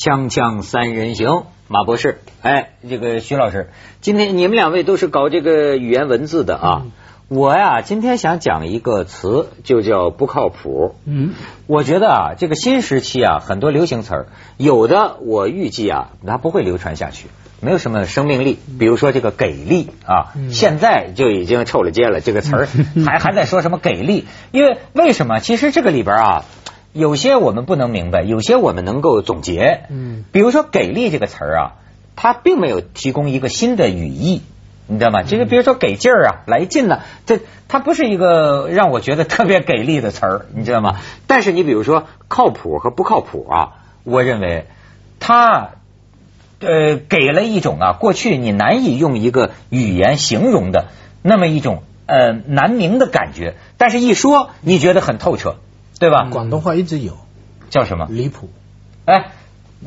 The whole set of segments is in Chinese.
锵锵三人行，马博士，哎，这个徐老师，今天你们两位都是搞这个语言文字的啊。我呀，今天想讲一个词，就叫不靠谱。嗯，我觉得啊，这个新时期啊，很多流行词儿，有的我预计啊，它不会流传下去，没有什么生命力。比如说这个给力啊，现在就已经臭了街了，这个词儿 还还在说什么给力？因为为什么？其实这个里边啊，有些我们不能明白，有些我们能够总结。嗯，比如说给力这个词儿啊，它并没有提供一个新的语义。你知道吗？就是比如说给劲儿啊，来劲了，这它不是一个让我觉得特别给力的词儿，你知道吗？但是你比如说靠谱和不靠谱啊，我认为它呃给了一种啊过去你难以用一个语言形容的那么一种呃难明的感觉，但是一说你觉得很透彻，对吧？广东话一直有。叫什么？离谱，哎，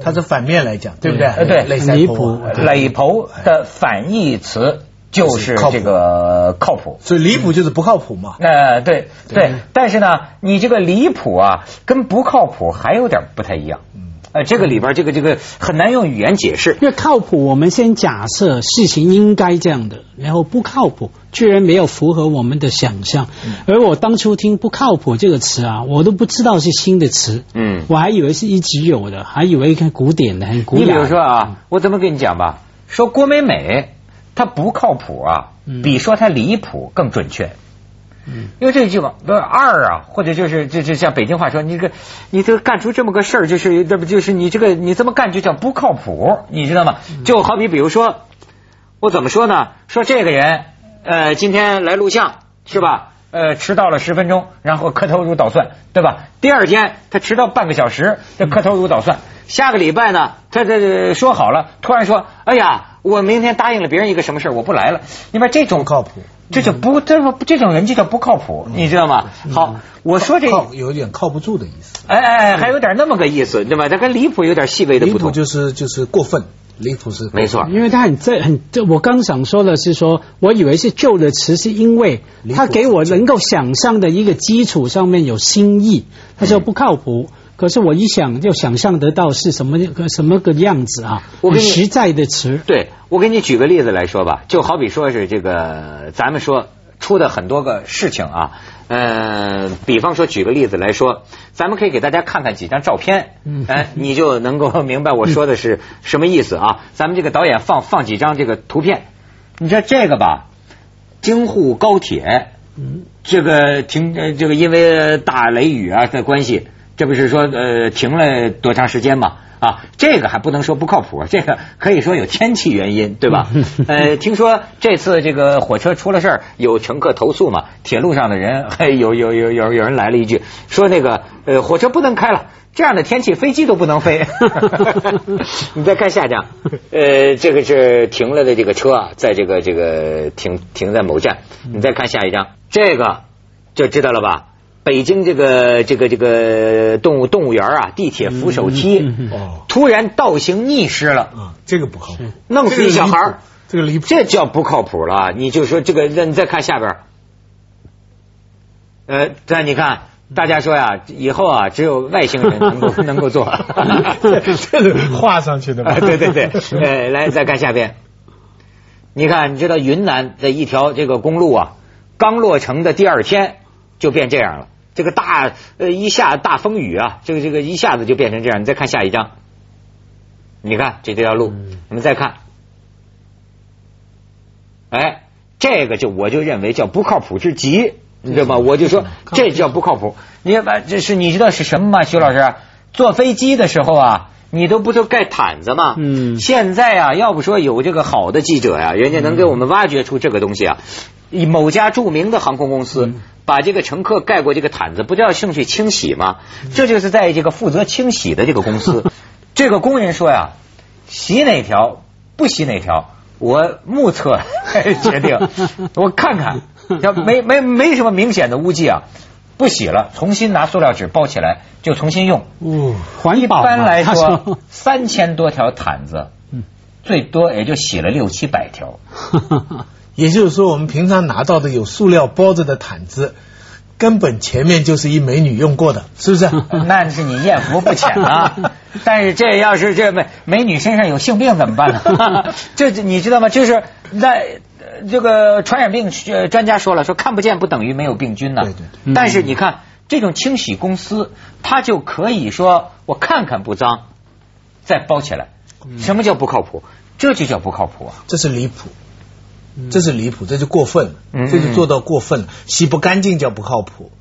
它是反面来讲，对不对？呃对。离谱垒头的反义词就是这个靠谱。所以离谱就是不靠谱嘛。那，对对，但是呢，你这个离谱啊，跟不靠谱还有点不太一样。呃，这个里边这个这个很难用语言解释。因为靠谱，我们先假设事情应该这样的，然后不靠谱，居然没有符合我们的想象。而我当初听“不靠谱”这个词啊，我都不知道是新的词，嗯，我还以为是一直有的，还以为看古典的，很古典。你比如说啊，我怎么跟你讲吧？说郭美美她不靠谱啊，嗯比说她离谱更准确。嗯，因为这句话不是二啊，或者就是这这像北京话说，你这个你这个干出这么个事儿，就是这不就是你这个你这么干就叫不靠谱，你知道吗？就好比比如说，我怎么说呢？说这个人呃今天来录像是吧？呃，迟到了十分钟，然后磕头如捣蒜，对吧？第二天他迟到半个小时，这磕头如捣蒜。下个礼拜呢，他他说好了，突然说，哎呀，我明天答应了别人一个什么事儿我不来了。你把这种靠谱，这就不，这说这种人就叫不靠谱，你知道吗？好，我说这，靠有点靠不住的意思。哎哎哎，还有点那么个意思，对吧？他跟离谱有点细微的离谱不同。就是就是过分，离谱是没错，因为他很这很这，我刚想说的是说，我以为是旧的词，是因为他给我能够想象的一个基础上面有新意，他说不靠谱。可是我一想就想象得到是什么个什么个样子啊？我跟你很实在的词，对我给你举个例子来说吧，就好比说是这个，咱们说出的很多个事情啊，呃，比方说举个例子来说，咱们可以给大家看看几张照片，嗯哎，你就能够明白我说的是什么意思啊。咱们这个导演放放几张这个图片，你说这个吧，京沪高铁，嗯，这个停呃这个因为大雷雨啊的关系，这不是说呃停了多长时间嘛？啊，这个还不能说不靠谱，这个可以说有天气原因，对吧？呃，听说这次这个火车出了事儿，有乘客投诉嘛，铁路上的人还有有有有有人来了一句，说那个呃火车不能开了。这样的天气，飞机都不能飞。你再看下一张，呃，这个是停了的这个车啊，在这个这个停停在某站。你再看下一张，这个就知道了吧？北京这个这个这个动物动物园啊，地铁扶手梯突然倒行逆施了，啊，这个不靠谱，弄死一小孩儿，这个离谱，这叫不靠谱了。你就说这个，那你再看下边儿，呃，再你看，大家说呀，以后啊，只有外星人能够 能够做，这是画上去的？对对对，呃，来再看下边，你看，你知道云南的一条这个公路啊，刚落成的第二天就变这样了。这个大呃一下大风雨啊，这个这个一下子就变成这样。你再看下一张，你看这条路，我们再看，哎，这个就我就认为叫不靠谱之极，你知道吗？我就说这叫不靠谱。你把这是你知道是什么吗，徐老师？坐飞机的时候啊，你都不都盖毯子吗？嗯现在啊，要不说有这个好的记者呀、人家能给我们挖掘出这个东西啊。以某家著名的航空公司把这个乘客盖过这个毯子，不就要送去清洗吗？这就是在这个负责清洗的这个公司，这个工人说呀，洗哪条不洗哪条，我目测 决定，我看看，要没没没什么明显的污迹啊，不洗了，重新拿塑料纸包起来就重新用。哦，环保嘛一般来说，三千多条毯子嗯，最多也就洗了六七百条。也就是说，我们平常拿到的有塑料包着的毯子，根本前面就是一美女用过的，是不是？那是你艳福不浅啊！但是这要是这美美女身上有性病怎么办呢？这你知道吗？就是那呃这个传染病呃专家说了，说看不见不等于没有病菌呢。对对对但是你看这种清洗公司，它就可以说我看看不脏，再包起来。什么叫不靠谱？这就叫不靠谱啊！这是离谱，这是离谱，这就过分这就做到过分了，洗不干净叫不靠谱。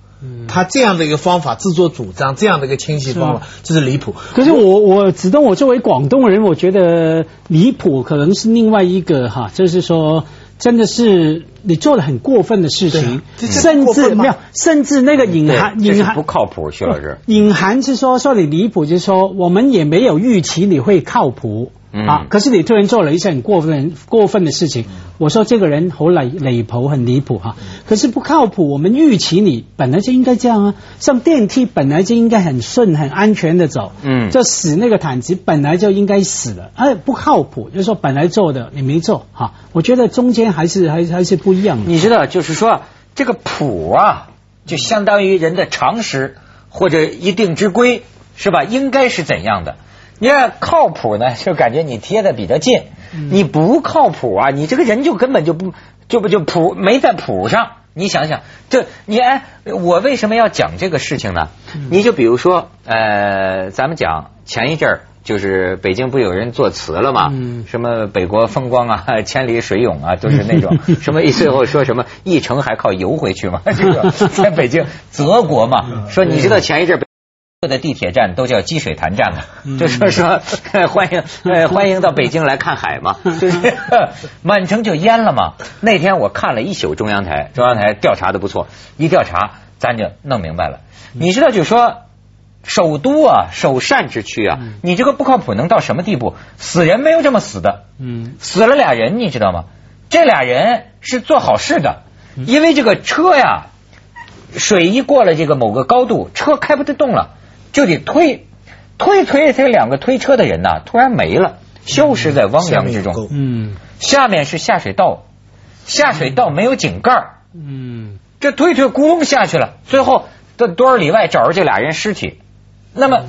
他这样的一个方法自作主张，这样的一个清洗方法，这是离谱。可是我我子东，我作为广东人，我觉得离谱可能是另外一个哈，就是说真的是你做了很过分的事情，甚至没有，甚至那个隐含隐含不靠谱，徐老师。隐含是说说你离谱，就是说我们也没有预期你会靠谱。嗯啊！可是你突然做了一些很过分、过分的事情，我说这个人好离离谱，很离谱哈。可是不靠谱，我们预期你本来就应该这样啊。上电梯本来就应该很顺、很安全的走，嗯就死那个毯子本来就应该死了，哎，不靠谱，就是说本来做的你没做哈。我觉得中间还是还还是不一样的。你知道，就是说这个谱啊，就相当于人的常识或者一定之规，是吧？应该是怎样的？你看靠谱呢，就感觉你贴的比较近；你不靠谱啊，你这个人就根本就不就不就谱没在谱上。你想想，这你哎，我为什么要讲这个事情呢？你就比如说，呃，咱们讲前一阵儿。就是北京不有人作词了吗？嗯什么北国风光啊，千里水涌啊，都是那种 什么最后说什么一城还靠游回去吗？这个在北京 泽国嘛，说你知道前一阵北的地铁站都叫积水潭站嘛，就是说呃 欢迎呃欢迎到北京来看海嘛，就是满城就淹了嘛。那天我看了一宿中央台，中央台调查的不错，一调查咱就弄明白了。你知道就说。首都啊，首善之区啊，你这个不靠谱能到什么地步？死人没有这么死的，嗯死了俩人，你知道吗？这俩人是做好事的，因为这个车呀，水一过了这个某个高度，车开不得动了，就得推，推推这两个推车的人呐，突然没了，消失在汪洋之中。嗯下面是下水道，下水道没有井盖嗯这推推咕隆下去了，最后在多少里外找着这俩人尸体。那么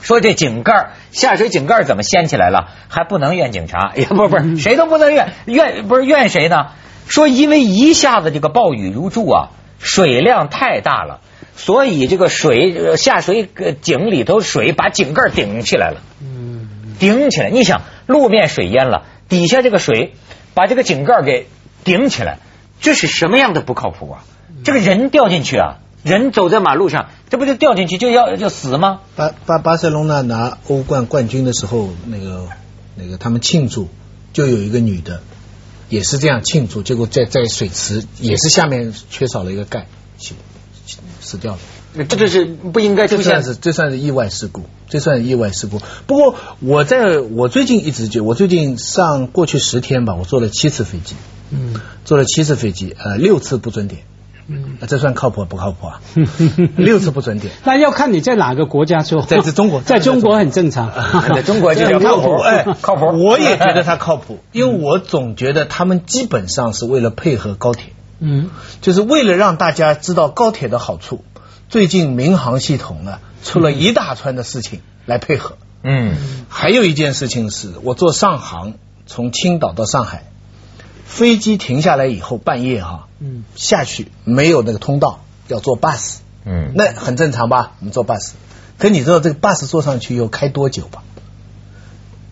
说这井盖下水井盖怎么掀起来了？还不能怨警察，也不不是谁都不能怨，怨不是怨谁呢？说因为一下子这个暴雨如注啊，水量太大了，所以这个水呃下水呃井里头水把井盖顶起来了。嗯顶起来。你想，路面水淹了，底下这个水把这个井盖给顶起来，这是什么样的不靠谱啊？这个人掉进去啊，人走在马路上，这不就掉进去就要就死吗？巴巴巴塞隆纳拿欧冠冠军的时候，那个那个他们庆祝，就有一个女的也是这样庆祝，结果在在水池也是下面缺少了一个盖，死死掉了。这就是不应该出现这算是这算是意外事故，这算是意外事故。不过我在我最近一直就我最近上过去十天吧，我坐了七次飞机，嗯坐了七次飞机，呃，六次不准点，嗯。这算靠谱不靠谱啊？六次不准点。那要看你在哪个国家做，在在中国 在中国很正常，在中国就叫 靠谱，哎，靠谱。我也觉得它靠谱，因为我总觉得他们基本上是为了配合高铁，嗯就是为了让大家知道高铁的好处。最近民航系统呢出了一大串的事情来配合。嗯还有一件事情是我坐上航从青岛到上海，飞机停下来以后半夜哈、嗯下去没有那个通道，要坐 bus，嗯，那很正常吧？我们坐 bus，可你知道这个 bus 坐上去要开多久吧？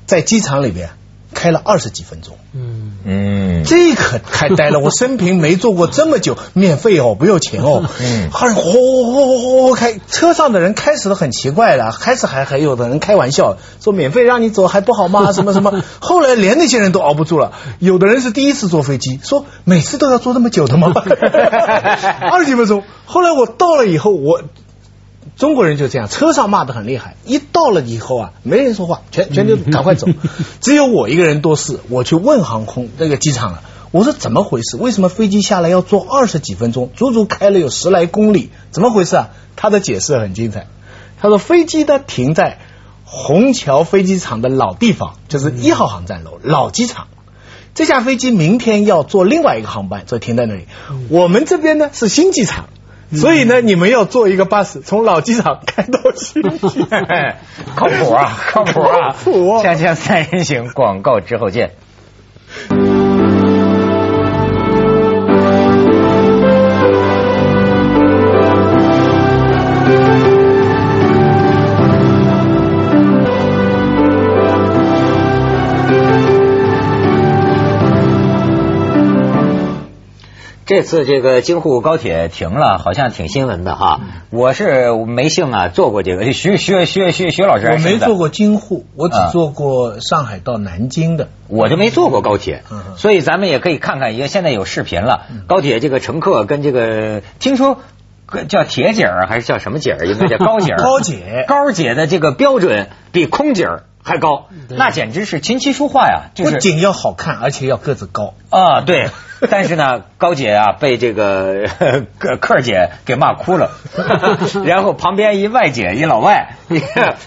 在机场里边开了二十几分钟，嗯嗯，这可开呆了。我生平没坐过这么久，免费哦，不要钱哦。嗯还呼呼呼呼呼开，车上的人开始都很奇怪了，开始还还有的人开玩笑说免费让你走还不好吗？什么什么。后来连那些人都熬不住了，有的人是第一次坐飞机，说每次都要坐那么久的吗？二十几分钟。后来我到了以后，我中国人就这样，车上骂得很厉害，一到了以后啊，没人说话，全全都赶快走，只有我一个人多事。我去问航空那个机场了，我说怎么回事？为什么飞机下来要坐二十几分钟，足足开了有十来公里？怎么回事啊？他的解释很精彩，他说飞机呢停在虹桥飞机场的老地方，就是一号航站楼老机场。这架飞机明天要坐另外一个航班，所以停在那里。我们这边呢是新机场，所以呢，你们要坐一个巴士从老机场开到新机场，靠谱啊，靠谱啊！靠谱啊锵锵三人行，广告之后见。这次这个京沪高铁停了，好像挺新闻的哈。我是没幸啊坐过这个，徐徐徐徐徐老师我没坐过京沪，我只啊。坐过上海到南京的。我就没坐过高铁所以咱们也可以看看，因为现在有视频了，高铁这个乘客跟这个听说叫铁姐儿还是叫什么姐儿，应该叫高姐儿，高姐。高姐的这个标准比空姐儿还高，那简直是琴棋书画呀，就是不仅要好看，而且要个子高。啊，对。但是呢，高姐啊被这个 客客姐给骂哭了，然后旁边一外姐一老外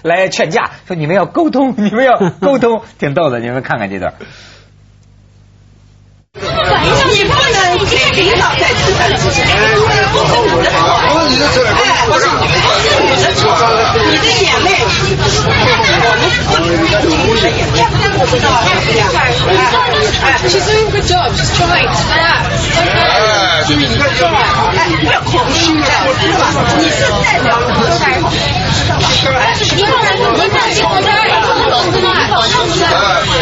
来劝架，说你们要沟通，你们要沟通，挺逗的，你们看看这段。你不能一个领导在吃饭之前，我是你的老板，哎，我是你的，是你的错，你的眼泪，我们我们你的眼泪，我知道，哎，哎，所以你看，你可不虚了，是吧？你是代表，但是你后来你再给我这儿找工资吗？找工资？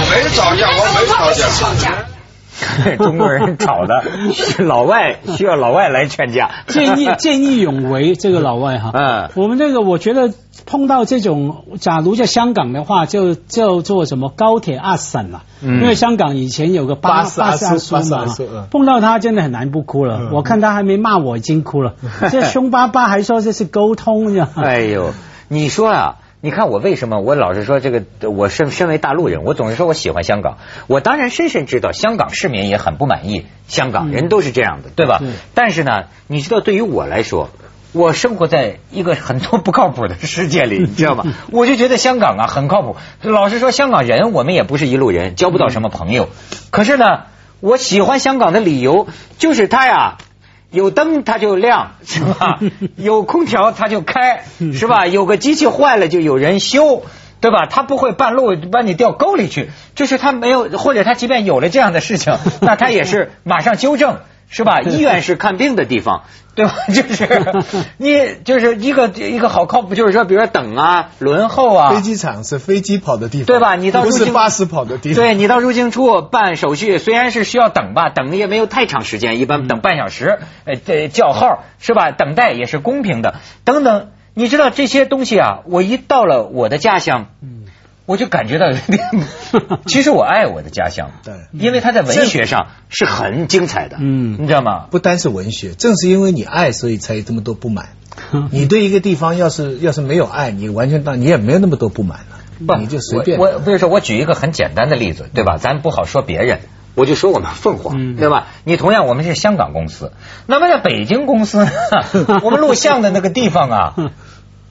没吵架，没吵架。中国人吵的，是老外需要老外来劝架。见义 见义勇为，这个老外哈，嗯。我们这个我觉得碰到这种，假如在香港的话，就叫做什么高铁阿婶了，嗯。因为香港以前有个巴巴士阿叔嘛碰到他真的很难不哭了。嗯。我看他还没骂我，已经哭了，这凶巴巴还说这是沟通呀。哎呦，你说啊，你看我为什么我老是说这个，我身身为大陆人，我总是说我喜欢香港。我当然深深知道香港市民也很不满意，香港人都是这样的，对吧？但是呢，你知道对于我来说。我生活在一个很多不靠谱的世界里，你知道吗？我就觉得香港啊很靠谱。老实说，香港人我们也不是一路人，交不到什么朋友。可是呢，我喜欢香港的理由就是他呀，有灯它就亮，是吧？有空调它就开，是吧？有个机器坏了就有人修。对吧？它不会半路把你掉沟里去，就是它没有，或者它即便有了这样的事情，那它也是马上纠正，是吧？医院是看病的地方，对吧？就是 你就是一个一个好靠谱，就是说，比如说等啊、轮候啊，飞机场是飞机跑的地方，对吧？你到入境不是巴士跑的地方。对你到入境处办手续，虽然是需要等吧，等也没有太长时间，一般等半小时，呃，这叫号是吧？等待也是公平的，等等。你知道这些东西啊，我一到了我的家乡，我就感觉到，其实我爱我的家乡，对因为它在文学上是很精彩的，嗯你知道吗？不单是文学，正是因为你爱，所以才有这么多不满。你对一个地方要是要是没有爱，你完全当你也没有那么多不满不了，你就随便。我我比如说，我举一个很简单的例子，对吧？咱不好说别人，我就说我们凤凰，嗯对吧？你同样我们是香港公司，那么在北京公司呢，我们录像的那个地方啊，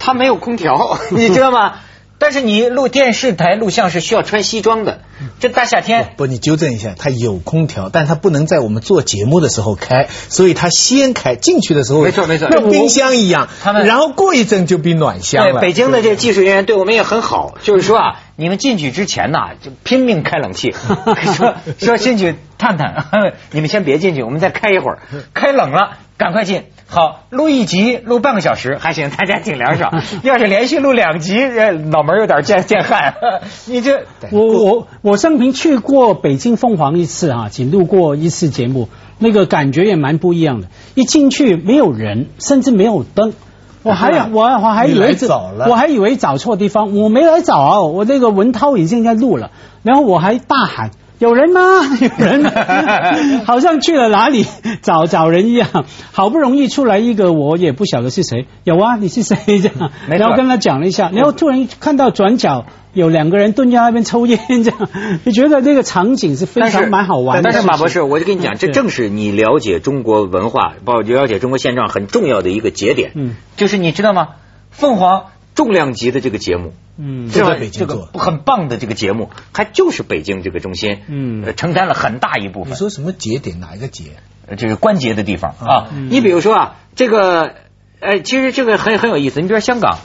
它没有空调，你知道吗？但是你录电视台录像是需要穿西装的，这大夏天。不，你纠正一下，它有空调，但它不能在我们做节目的时候开，所以它先开进去的时候，没错没错跟冰箱一样，他们然后过一阵就变暖箱对，了。北京的这技术人员对我们也很好，就是说啊，你们进去之前呐，就拼命开冷气，说说进去探探，你们先别进去，我们再开一会儿，开冷了赶快进。好，录一集录半个小时还行，大家挺凉爽。要是连续录两集，呃脑门有点见见汗，你这我我我生平去过北京凤凰一次啊、仅录过一次节目，那个感觉也蛮不一样的。一进去没有人，甚至没有灯。我还啊我我还以为这早了我还以为找错地方，我没来找啊，我那个文涛已经在录了，然后我还大喊。有人吗？有人吗？好像去了哪里找找人一样。好不容易出来一个，我也不晓得是谁。有啊，你是谁？这样，然后跟他讲了一下，然后突然看到转角有两个人蹲在那边抽烟，这样，你觉得那个场景是非常蛮好玩的。但是马博士，我就跟你讲，这正是你了解中国文化、包括了解中国现状很重要的一个节点。嗯，就是你知道吗？凤凰重量级的这个节目，嗯这个做很棒的这个节目，还就是北京这个中心，嗯呃承担了很大一部分。你说什么节点？哪一个节？呃这个关节的地地方啊。嗯你比如说啊，这个，呃，其实这个很很有意思。你比如说香港，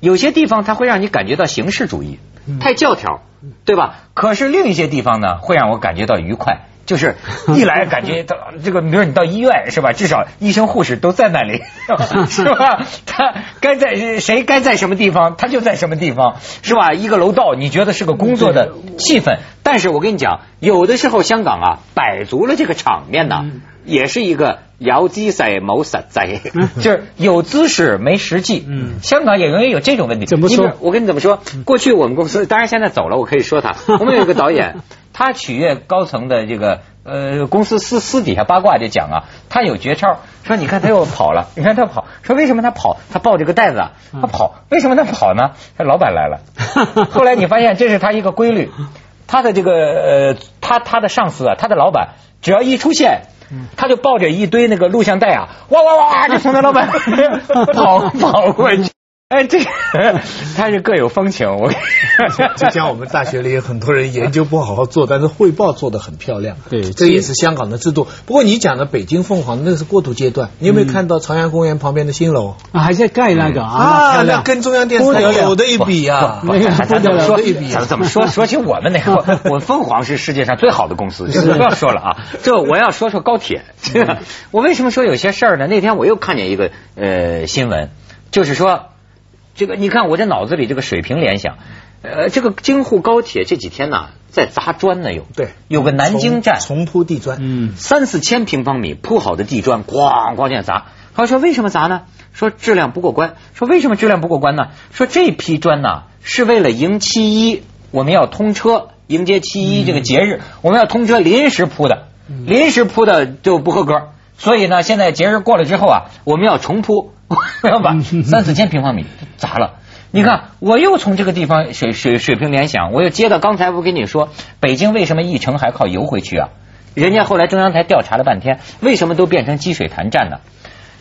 有些地方它会让你感觉到形式主义，太教条，对吧？可是另一些地方呢，会让我感觉到愉快。就是一来感觉到这个，比如说你到医院是吧？至少医生护士都在那里，是吧？他该在谁该在什么地方，他就在什么地方，是吧？一个楼道，你觉得是个工作的气氛。但是我跟你讲，有的时候香港啊，摆足了这个场面呢，也是一个摇鸡仔谋实在，就是有姿势没实际。嗯，香港也容易有这种问题。怎么说？我跟你怎么说？过去我们公司，当然现在走了，我可以说他。我们有个导演。他取悦高层的这个呃公司私私底下八卦就讲啊，他有绝招，说你看他又跑了，你看他跑，说为什么他跑？他抱着个袋子，他跑，为什么他跑呢？他老板来了，后来你发现这是他一个规律，他的这个呃他他的上司啊，他的老板只要一出现，他就抱着一堆那个录像带啊，哇哇哇就从他老板跑 跑过去。哎，这个 他是各有风情。我就像我们大学里有很多人研究不好好做，但是汇报做的很漂亮。对，这也是香港的制度。不过你讲的北京凤凰那是过渡阶段，你有没有看到朝阳公园旁边的新楼啊？还在盖那个啊，那跟中央电视台有的一比啊。那个咱怎么说？咱怎么说？说起我们那个，我凤凰是世界上最好的公司，不要说了啊。这我要说说高铁。我为什么说有些事儿呢？那天我又看见一个呃新闻，就是说。这个你看，我这脑子里这个水平联想，呃，这个京沪高铁这几天呢，在砸砖呢，有对，有个南京站重铺地砖，嗯，三四千平方米铺好的地砖，咣咣这样砸。他说为什么砸呢？说质量不过关。说为什么质量不过关呢？说这批砖呢，是为了迎七一，我们要通车，迎接七一这个节日，我们要通车临时铺的，临时铺的就不合格。所以呢，现在节日过了之后啊，我们要重铺。我 要把三四千平方米砸了。你看，我又从这个地方水水水平联想，我又接到刚才我跟你说，北京为什么一城还靠游回去啊？人家后来中央台调查了半天，为什么都变成积水潭站呢？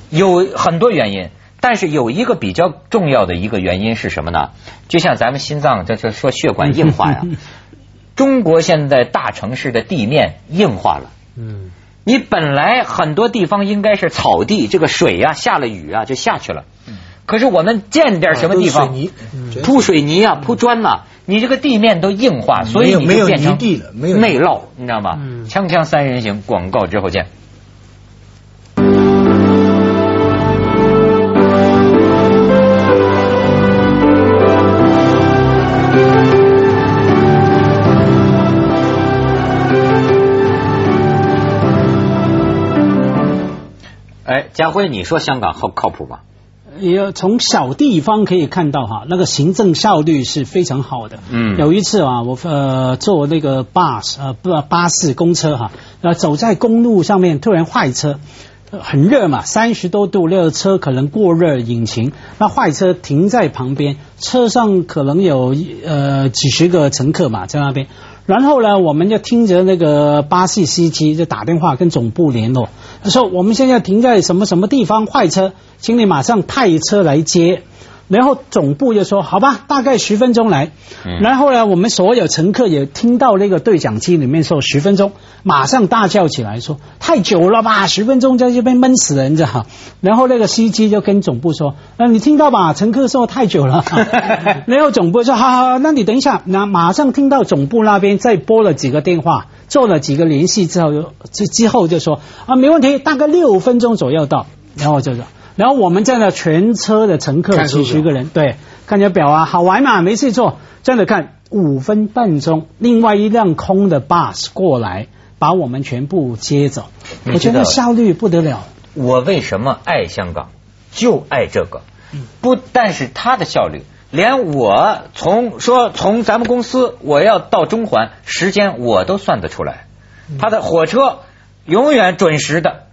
有很多原因，但是有一个比较重要的一个原因是什么呢？就像咱们心脏这这说血管硬化呀，中国现在大城市的地面硬化了。嗯。你本来很多地方应该是草地，这个水呀下了雨啊就下去了。可是我们建点什么地方铺水泥啊铺砖呐，你这个地面都硬化，所以你就变成内涝，你知道吗？锵锵三人行，广告之后见。家辉，你说香港靠靠谱吗？也从小地方可以看到哈，那个行政效率是非常好的。嗯，有一次啊，我呃坐那个 bus 呃不巴士公车哈，呃走在公路上面，突然坏车，很热嘛，三十多度，那个车可能过热引擎，那坏车停在旁边，车上可能有呃几十个乘客嘛在那边。然后呢，我们就听着那个巴士司机就打电话跟总部联络，他说我们现在停在什么什么地方坏车，请你马上派车来接。然后总部就说好吧，大概十分钟来。然后呢，我们所有乘客也听到那个对讲机里面说十分钟，马上大叫起来说太久了吧，十分钟在这边闷死人着。然后那个司机就跟总部说，呃，你听到吧？乘客说太久了。然后总部说好好，那你等一下，那马上听到总部那边再拨了几个电话，做了几个联系之后，之之后就说啊，没问题，大概六分钟左右到。然后就说。然后我们在那全车的乘客几十个人，对，看着表啊，好玩嘛，没事做，站着看五分半钟，另外一辆空的 bus 过来，把我们全部接走，我觉得效率不得了。我为什么爱香港？就爱这个，不，但是它的效率，连我从说从咱们公司我要到中环时间我都算得出来，它的火车永远准时的。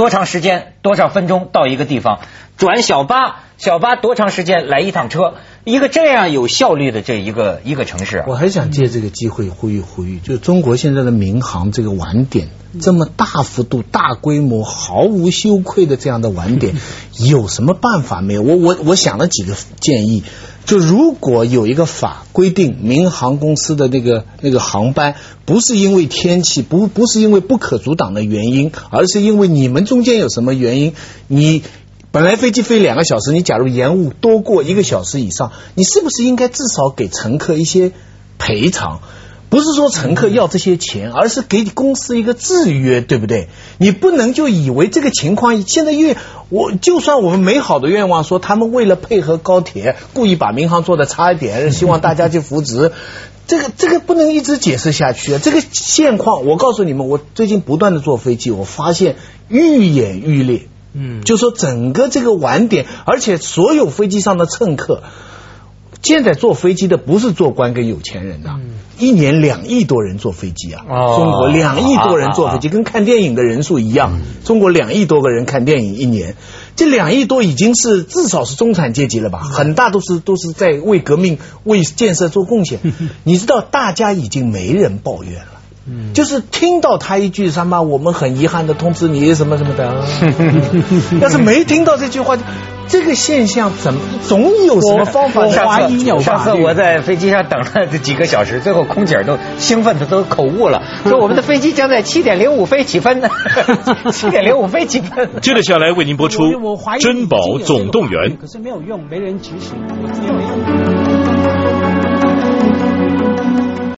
多长时间？多少分钟到一个地方？转小巴，小巴多长时间来一趟车？一个这样有效率的这一个一个城市，我很想借这个机会呼吁呼吁，就中国现在的民航这个晚点这么大幅度、大规模、毫无羞愧的这样的晚点，有什么办法没有？我我我想了几个建议。就如果有一个法规定，民航公司的那个那个航班不是因为天气，不不是因为不可阻挡的原因，而是因为你们中间有什么原因，你本来飞机飞两个小时，你假如延误多过一个小时以上，你是不是应该至少给乘客一些赔偿？不是说乘客要这些钱，而是给公司一个制约，对不对？你不能就以为这个情况现在因为我就算我们美好的愿望说他们为了配合高铁，故意把民航做的差一点，希望大家去扶植。这个这个不能一直解释下去啊！这个现况，我告诉你们，我最近不断的坐飞机，我发现愈演愈烈。嗯，就说整个这个晚点，而且所有飞机上的乘客，现在坐飞机的不是做官跟有钱人呐、一年两亿多人坐飞机啊！哦中国两亿多人坐飞机，啊跟看电影的人数一样。中国两亿多个人看电影一年，这两亿多已经是至少是中产阶级了吧？很大都是都是在为革命、为建设做贡献。你知道，大家已经没人抱怨了。就是听到他一句什么，我们很遗憾的通知你什么什么的。要是没听到这句话，这个现象怎么总有什么方法 我让怀疑有上次我在飞机上等了几个小时，最后空姐都兴奋的都口误了，说我们的飞机将在七点零五飞起飞呢，七点零五飞起飞。接着下来为您播出珍宝总动员》。可是没有用，没人执行，我只有用。